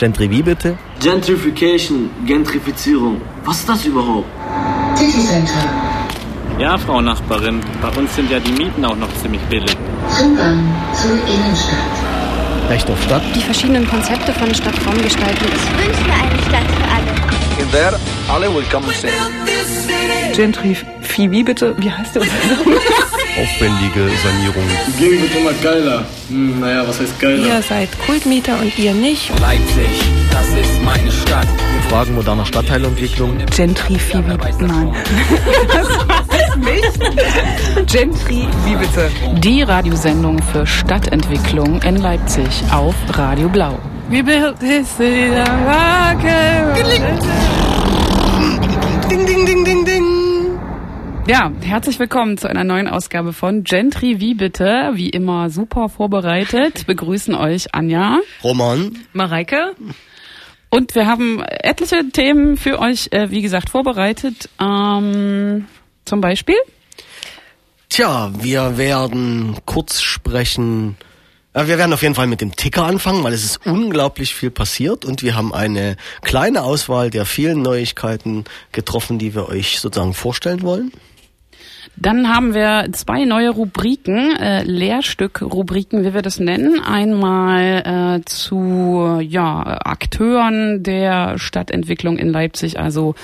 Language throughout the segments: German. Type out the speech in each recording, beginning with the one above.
Gentry wie bitte? Gentrification, Gentrifizierung. Was ist das überhaupt? City Center. Ja, Frau Nachbarin, bei uns sind ja die Mieten auch noch ziemlich billig. Zugang zur Innenstadt. Recht auf Stadt? Die verschiedenen Konzepte von Stadtraumgestaltung. Ich wünsche mir eine Stadt für alle. In der alle willkommen sind. Gentry Phoebe, bitte. Wie heißt der? Aufwendige Sanierung. Die Gegend wird immer geiler. Hm, naja, was heißt geiler? Ihr seid Kultmieter und ihr nicht. Leipzig, das ist meine Stadt. Fragen moderner Stadtteilentwicklung. Gentry Phoebe, nein. das weiß nicht. Gentry, wie bitte? Die Radiosendung für Stadtentwicklung in Leipzig auf Radio Blau. Wie built this city Ding, ding, ding, ding, ding. Ja, herzlich willkommen zu einer neuen Ausgabe von Gentry Wie bitte. Wie immer super vorbereitet. Begrüßen euch Anja. Roman. Mareike. Und wir haben etliche Themen für euch, äh, wie gesagt, vorbereitet. Ähm, zum Beispiel? Tja, wir werden kurz sprechen. Ja, wir werden auf jeden Fall mit dem Ticker anfangen, weil es ist unglaublich viel passiert und wir haben eine kleine Auswahl der vielen Neuigkeiten getroffen, die wir euch sozusagen vorstellen wollen. Dann haben wir zwei neue Rubriken, äh, Lehrstück-Rubriken, wie wir das nennen. Einmal äh, zu ja, Akteuren der Stadtentwicklung in Leipzig, also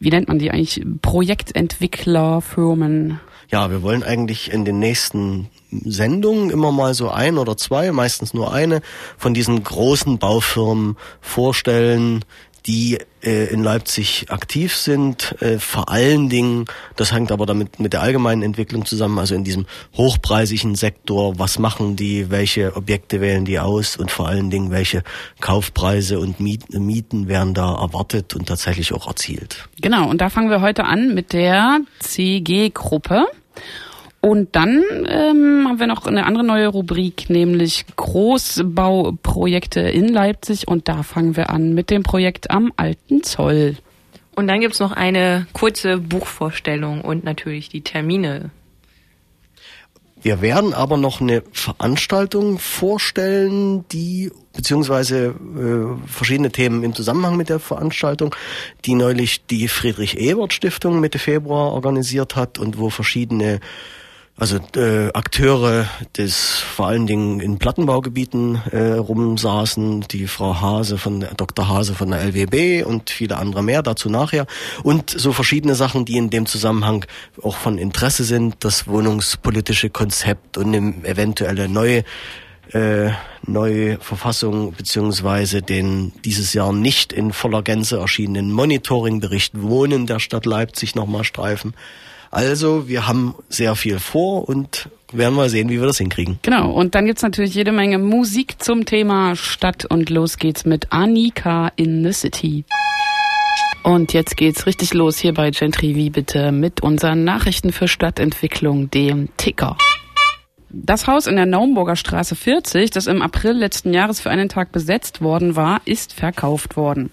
wie nennt man die eigentlich? Projektentwicklerfirmen. Ja, wir wollen eigentlich in den nächsten Sendungen immer mal so ein oder zwei, meistens nur eine, von diesen großen Baufirmen vorstellen, die äh, in Leipzig aktiv sind, äh, vor allen Dingen, das hängt aber damit mit der allgemeinen Entwicklung zusammen, also in diesem hochpreisigen Sektor, was machen die, welche Objekte wählen die aus und vor allen Dingen, welche Kaufpreise und Miet Mieten werden da erwartet und tatsächlich auch erzielt. Genau, und da fangen wir heute an mit der CG-Gruppe. Und dann ähm, haben wir noch eine andere neue Rubrik, nämlich Großbauprojekte in Leipzig. Und da fangen wir an mit dem Projekt am Alten Zoll. Und dann gibt's noch eine kurze Buchvorstellung und natürlich die Termine. Wir werden aber noch eine Veranstaltung vorstellen, die beziehungsweise äh, verschiedene Themen im Zusammenhang mit der Veranstaltung, die neulich die Friedrich Ebert Stiftung Mitte Februar organisiert hat und wo verschiedene also äh, Akteure des vor allen Dingen in Plattenbaugebieten äh, rumsaßen, die Frau Hase von Dr. Hase von der LWB und viele andere mehr, dazu nachher. Und so verschiedene Sachen, die in dem Zusammenhang auch von Interesse sind, das wohnungspolitische Konzept und eine eventuelle neue äh, neue Verfassung beziehungsweise den dieses Jahr nicht in voller Gänze erschienenen Monitoringbericht Wohnen der Stadt Leipzig nochmal streifen. Also wir haben sehr viel vor und werden mal sehen, wie wir das hinkriegen. Genau, und dann gibt's natürlich jede Menge Musik zum Thema Stadt und los geht's mit Annika in the City. Und jetzt geht's richtig los hier bei Gentry wie bitte mit unseren Nachrichten für Stadtentwicklung, dem Ticker. Das Haus in der Naumburger Straße 40, das im April letzten Jahres für einen Tag besetzt worden war, ist verkauft worden.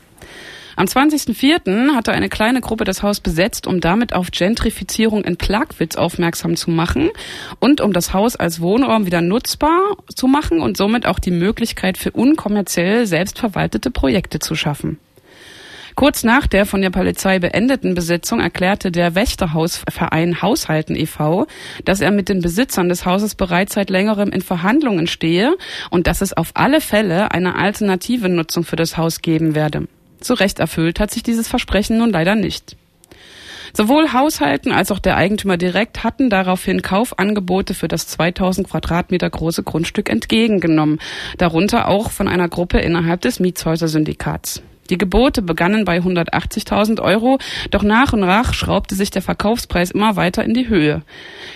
Am 20.04. hatte eine kleine Gruppe das Haus besetzt, um damit auf Gentrifizierung in Plagwitz aufmerksam zu machen und um das Haus als Wohnraum wieder nutzbar zu machen und somit auch die Möglichkeit für unkommerziell selbstverwaltete Projekte zu schaffen. Kurz nach der von der Polizei beendeten Besetzung erklärte der Wächterhausverein Haushalten e.V., dass er mit den Besitzern des Hauses bereits seit längerem in Verhandlungen stehe und dass es auf alle Fälle eine alternative Nutzung für das Haus geben werde. So recht erfüllt hat sich dieses Versprechen nun leider nicht. Sowohl Haushalten als auch der Eigentümer direkt hatten daraufhin Kaufangebote für das 2000 Quadratmeter große Grundstück entgegengenommen, darunter auch von einer Gruppe innerhalb des Mietshäuser-Syndikats. Die Gebote begannen bei 180.000 Euro, doch nach und nach schraubte sich der Verkaufspreis immer weiter in die Höhe.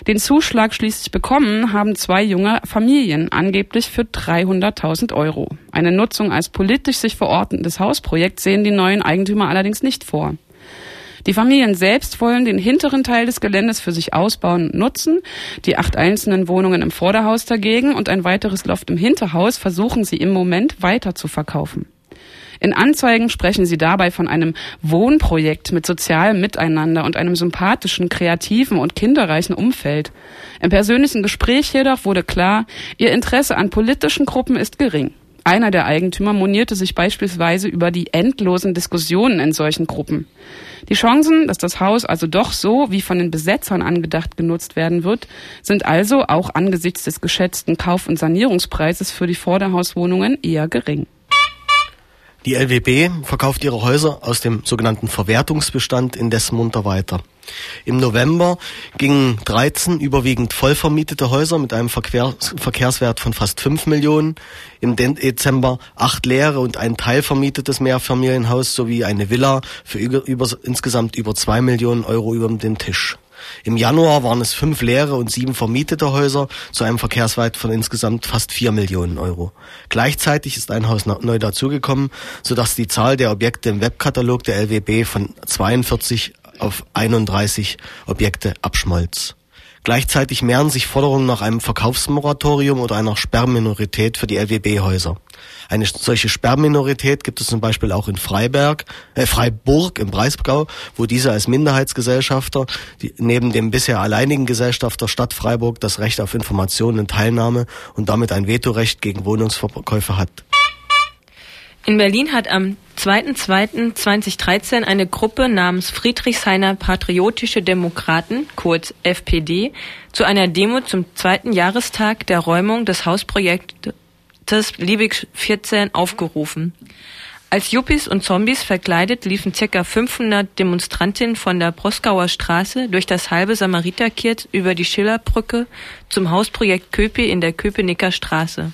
Den Zuschlag schließlich bekommen haben zwei junge Familien, angeblich für 300.000 Euro. Eine Nutzung als politisch sich verordnetes Hausprojekt sehen die neuen Eigentümer allerdings nicht vor. Die Familien selbst wollen den hinteren Teil des Geländes für sich ausbauen und nutzen. Die acht einzelnen Wohnungen im Vorderhaus dagegen und ein weiteres Loft im Hinterhaus versuchen sie im Moment weiter zu verkaufen. In Anzeigen sprechen sie dabei von einem Wohnprojekt mit sozialem Miteinander und einem sympathischen, kreativen und kinderreichen Umfeld. Im persönlichen Gespräch jedoch wurde klar, ihr Interesse an politischen Gruppen ist gering. Einer der Eigentümer monierte sich beispielsweise über die endlosen Diskussionen in solchen Gruppen. Die Chancen, dass das Haus also doch so wie von den Besetzern angedacht genutzt werden wird, sind also auch angesichts des geschätzten Kauf- und Sanierungspreises für die Vorderhauswohnungen eher gering. Die LWB verkauft ihre Häuser aus dem sogenannten Verwertungsbestand indes munter weiter. Im November gingen 13 überwiegend vollvermietete Häuser mit einem Verkehr, Verkehrswert von fast 5 Millionen, im Dezember acht leere und ein teilvermietetes Mehrfamilienhaus sowie eine Villa für über, insgesamt über 2 Millionen Euro über den Tisch. Im Januar waren es fünf leere und sieben vermietete Häuser zu einem Verkehrswert von insgesamt fast vier Millionen Euro. Gleichzeitig ist ein Haus neu dazugekommen, sodass die Zahl der Objekte im Webkatalog der LWB von 42 auf 31 Objekte abschmolz. Gleichzeitig mehren sich Forderungen nach einem Verkaufsmoratorium oder einer Sperrminorität für die LWB-Häuser. Eine solche Sperrminorität gibt es zum Beispiel auch in Freiberg, äh, Freiburg im Breisgau, wo diese als Minderheitsgesellschafter die, neben dem bisher alleinigen Gesellschafter Stadt Freiburg das Recht auf Informationen und Teilnahme und damit ein Vetorecht gegen Wohnungsverkäufe hat. In Berlin hat am 2.2.2013 eine Gruppe namens Friedrichshainer Patriotische Demokraten, kurz FPD, zu einer Demo zum zweiten Jahrestag der Räumung des Hausprojektes Liebig 14 aufgerufen. Als Yuppies und Zombies verkleidet liefen ca. 500 Demonstrantinnen von der Proskauer Straße durch das halbe Samariterkiez über die Schillerbrücke zum Hausprojekt Köpi in der Köpenicker Straße.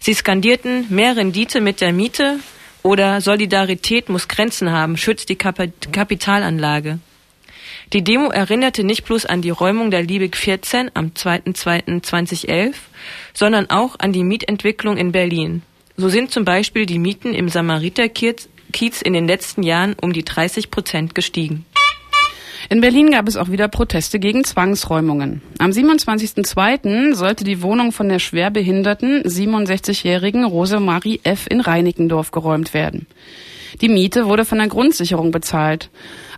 Sie skandierten mehr Rendite mit der Miete oder Solidarität muss Grenzen haben, schützt die Kap Kapitalanlage. Die Demo erinnerte nicht bloß an die Räumung der Liebig 14 am 2.2.2011, sondern auch an die Mietentwicklung in Berlin. So sind zum Beispiel die Mieten im Samariterkiez in den letzten Jahren um die 30 Prozent gestiegen. In Berlin gab es auch wieder Proteste gegen Zwangsräumungen. Am 27.02. sollte die Wohnung von der schwerbehinderten 67-jährigen Rosemarie F. in Reinickendorf geräumt werden. Die Miete wurde von der Grundsicherung bezahlt.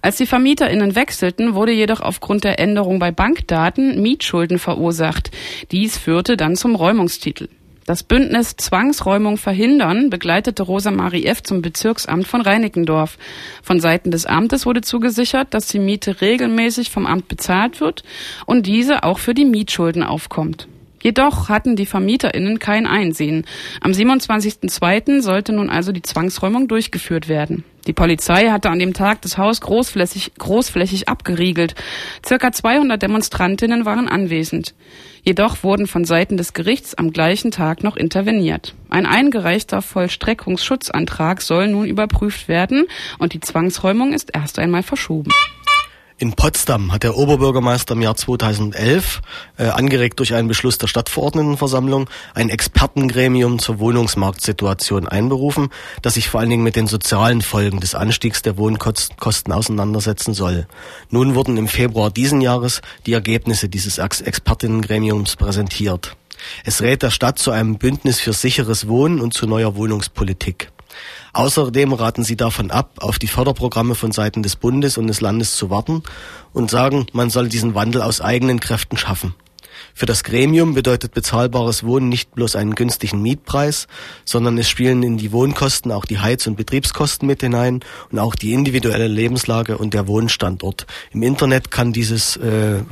Als die VermieterInnen wechselten, wurde jedoch aufgrund der Änderung bei Bankdaten Mietschulden verursacht. Dies führte dann zum Räumungstitel. Das Bündnis Zwangsräumung verhindern begleitete Rosa Marie F. zum Bezirksamt von Reinickendorf. Von Seiten des Amtes wurde zugesichert, dass die Miete regelmäßig vom Amt bezahlt wird und diese auch für die Mietschulden aufkommt. Jedoch hatten die VermieterInnen kein Einsehen. Am 27.02. sollte nun also die Zwangsräumung durchgeführt werden. Die Polizei hatte an dem Tag das Haus großflächig, großflächig abgeriegelt. Circa 200 Demonstrantinnen waren anwesend. Jedoch wurden von Seiten des Gerichts am gleichen Tag noch interveniert. Ein eingereichter Vollstreckungsschutzantrag soll nun überprüft werden und die Zwangsräumung ist erst einmal verschoben. In Potsdam hat der Oberbürgermeister im Jahr 2011, äh, angeregt durch einen Beschluss der Stadtverordnetenversammlung, ein Expertengremium zur Wohnungsmarktsituation einberufen, das sich vor allen Dingen mit den sozialen Folgen des Anstiegs der Wohnkosten auseinandersetzen soll. Nun wurden im Februar diesen Jahres die Ergebnisse dieses Ex Expertinnengremiums präsentiert. Es rät der Stadt zu einem Bündnis für sicheres Wohnen und zu neuer Wohnungspolitik. Außerdem raten sie davon ab, auf die Förderprogramme von Seiten des Bundes und des Landes zu warten und sagen, man soll diesen Wandel aus eigenen Kräften schaffen. Für das Gremium bedeutet bezahlbares Wohnen nicht bloß einen günstigen Mietpreis, sondern es spielen in die Wohnkosten auch die Heiz- und Betriebskosten mit hinein und auch die individuelle Lebenslage und der Wohnstandort. Im Internet kann dieses, äh,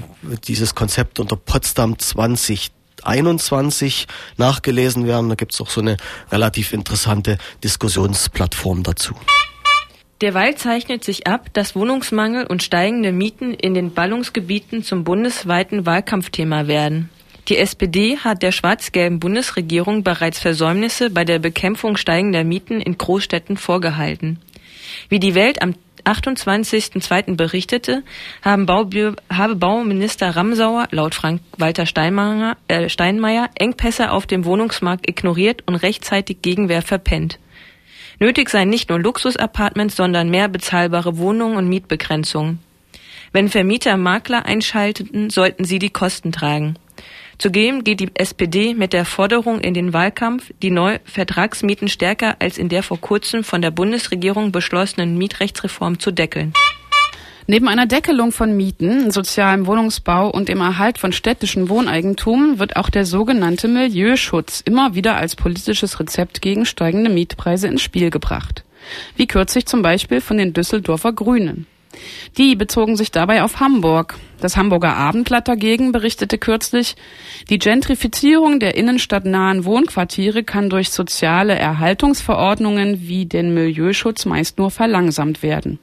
dieses Konzept unter Potsdam 20 21 nachgelesen werden. Da gibt es auch so eine relativ interessante Diskussionsplattform dazu. Derweil zeichnet sich ab, dass Wohnungsmangel und steigende Mieten in den Ballungsgebieten zum bundesweiten Wahlkampfthema werden. Die SPD hat der schwarz-gelben Bundesregierung bereits Versäumnisse bei der Bekämpfung steigender Mieten in Großstädten vorgehalten. Wie die Welt am 28.02. berichtete, haben Baubü habe Bauminister Ramsauer laut Frank-Walter Steinmeier, äh, Steinmeier Engpässe auf dem Wohnungsmarkt ignoriert und rechtzeitig Gegenwehr verpennt. Nötig seien nicht nur Luxusapartments, sondern mehr bezahlbare Wohnungen und Mietbegrenzungen. Wenn Vermieter Makler einschalten, sollten sie die Kosten tragen. Zudem geht die SPD mit der Forderung in den Wahlkampf, die Neuvertragsmieten stärker als in der vor kurzem von der Bundesregierung beschlossenen Mietrechtsreform zu deckeln. Neben einer Deckelung von Mieten, sozialem Wohnungsbau und dem Erhalt von städtischem Wohneigentum wird auch der sogenannte Milieuschutz immer wieder als politisches Rezept gegen steigende Mietpreise ins Spiel gebracht. Wie kürzlich zum Beispiel von den Düsseldorfer Grünen. Die bezogen sich dabei auf Hamburg. Das Hamburger Abendblatt dagegen berichtete kürzlich, die Gentrifizierung der innenstadtnahen Wohnquartiere kann durch soziale Erhaltungsverordnungen wie den Milieuschutz meist nur verlangsamt werden.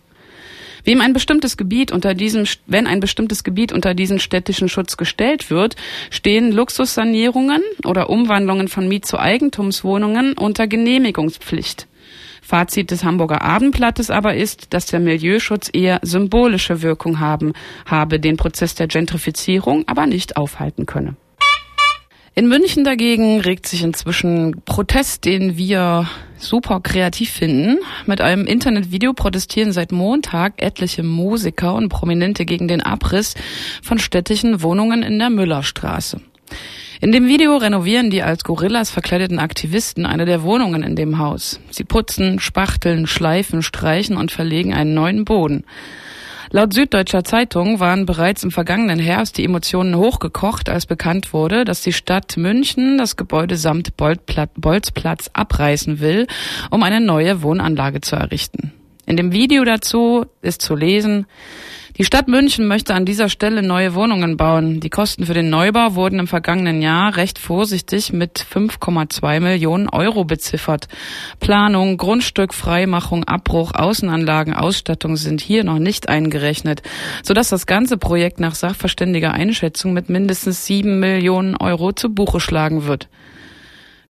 Wem ein bestimmtes Gebiet unter diesem, wenn ein bestimmtes Gebiet unter diesen städtischen Schutz gestellt wird, stehen Luxussanierungen oder Umwandlungen von Miet- zu Eigentumswohnungen unter Genehmigungspflicht. Fazit des Hamburger Abendblattes aber ist, dass der Milieuschutz eher symbolische Wirkung haben, habe den Prozess der Gentrifizierung aber nicht aufhalten könne. In München dagegen regt sich inzwischen Protest, den wir super kreativ finden. Mit einem Internetvideo protestieren seit Montag etliche Musiker und Prominente gegen den Abriss von städtischen Wohnungen in der Müllerstraße. In dem Video renovieren die als Gorillas verkleideten Aktivisten eine der Wohnungen in dem Haus. Sie putzen, spachteln, schleifen, streichen und verlegen einen neuen Boden. Laut Süddeutscher Zeitung waren bereits im vergangenen Herbst die Emotionen hochgekocht, als bekannt wurde, dass die Stadt München das Gebäude samt Bolzplatz abreißen will, um eine neue Wohnanlage zu errichten. In dem Video dazu ist zu lesen, die Stadt München möchte an dieser Stelle neue Wohnungen bauen. Die Kosten für den Neubau wurden im vergangenen Jahr recht vorsichtig mit 5,2 Millionen Euro beziffert. Planung, Grundstück, Freimachung, Abbruch, Außenanlagen, Ausstattung sind hier noch nicht eingerechnet, sodass das ganze Projekt nach sachverständiger Einschätzung mit mindestens 7 Millionen Euro zu Buche schlagen wird.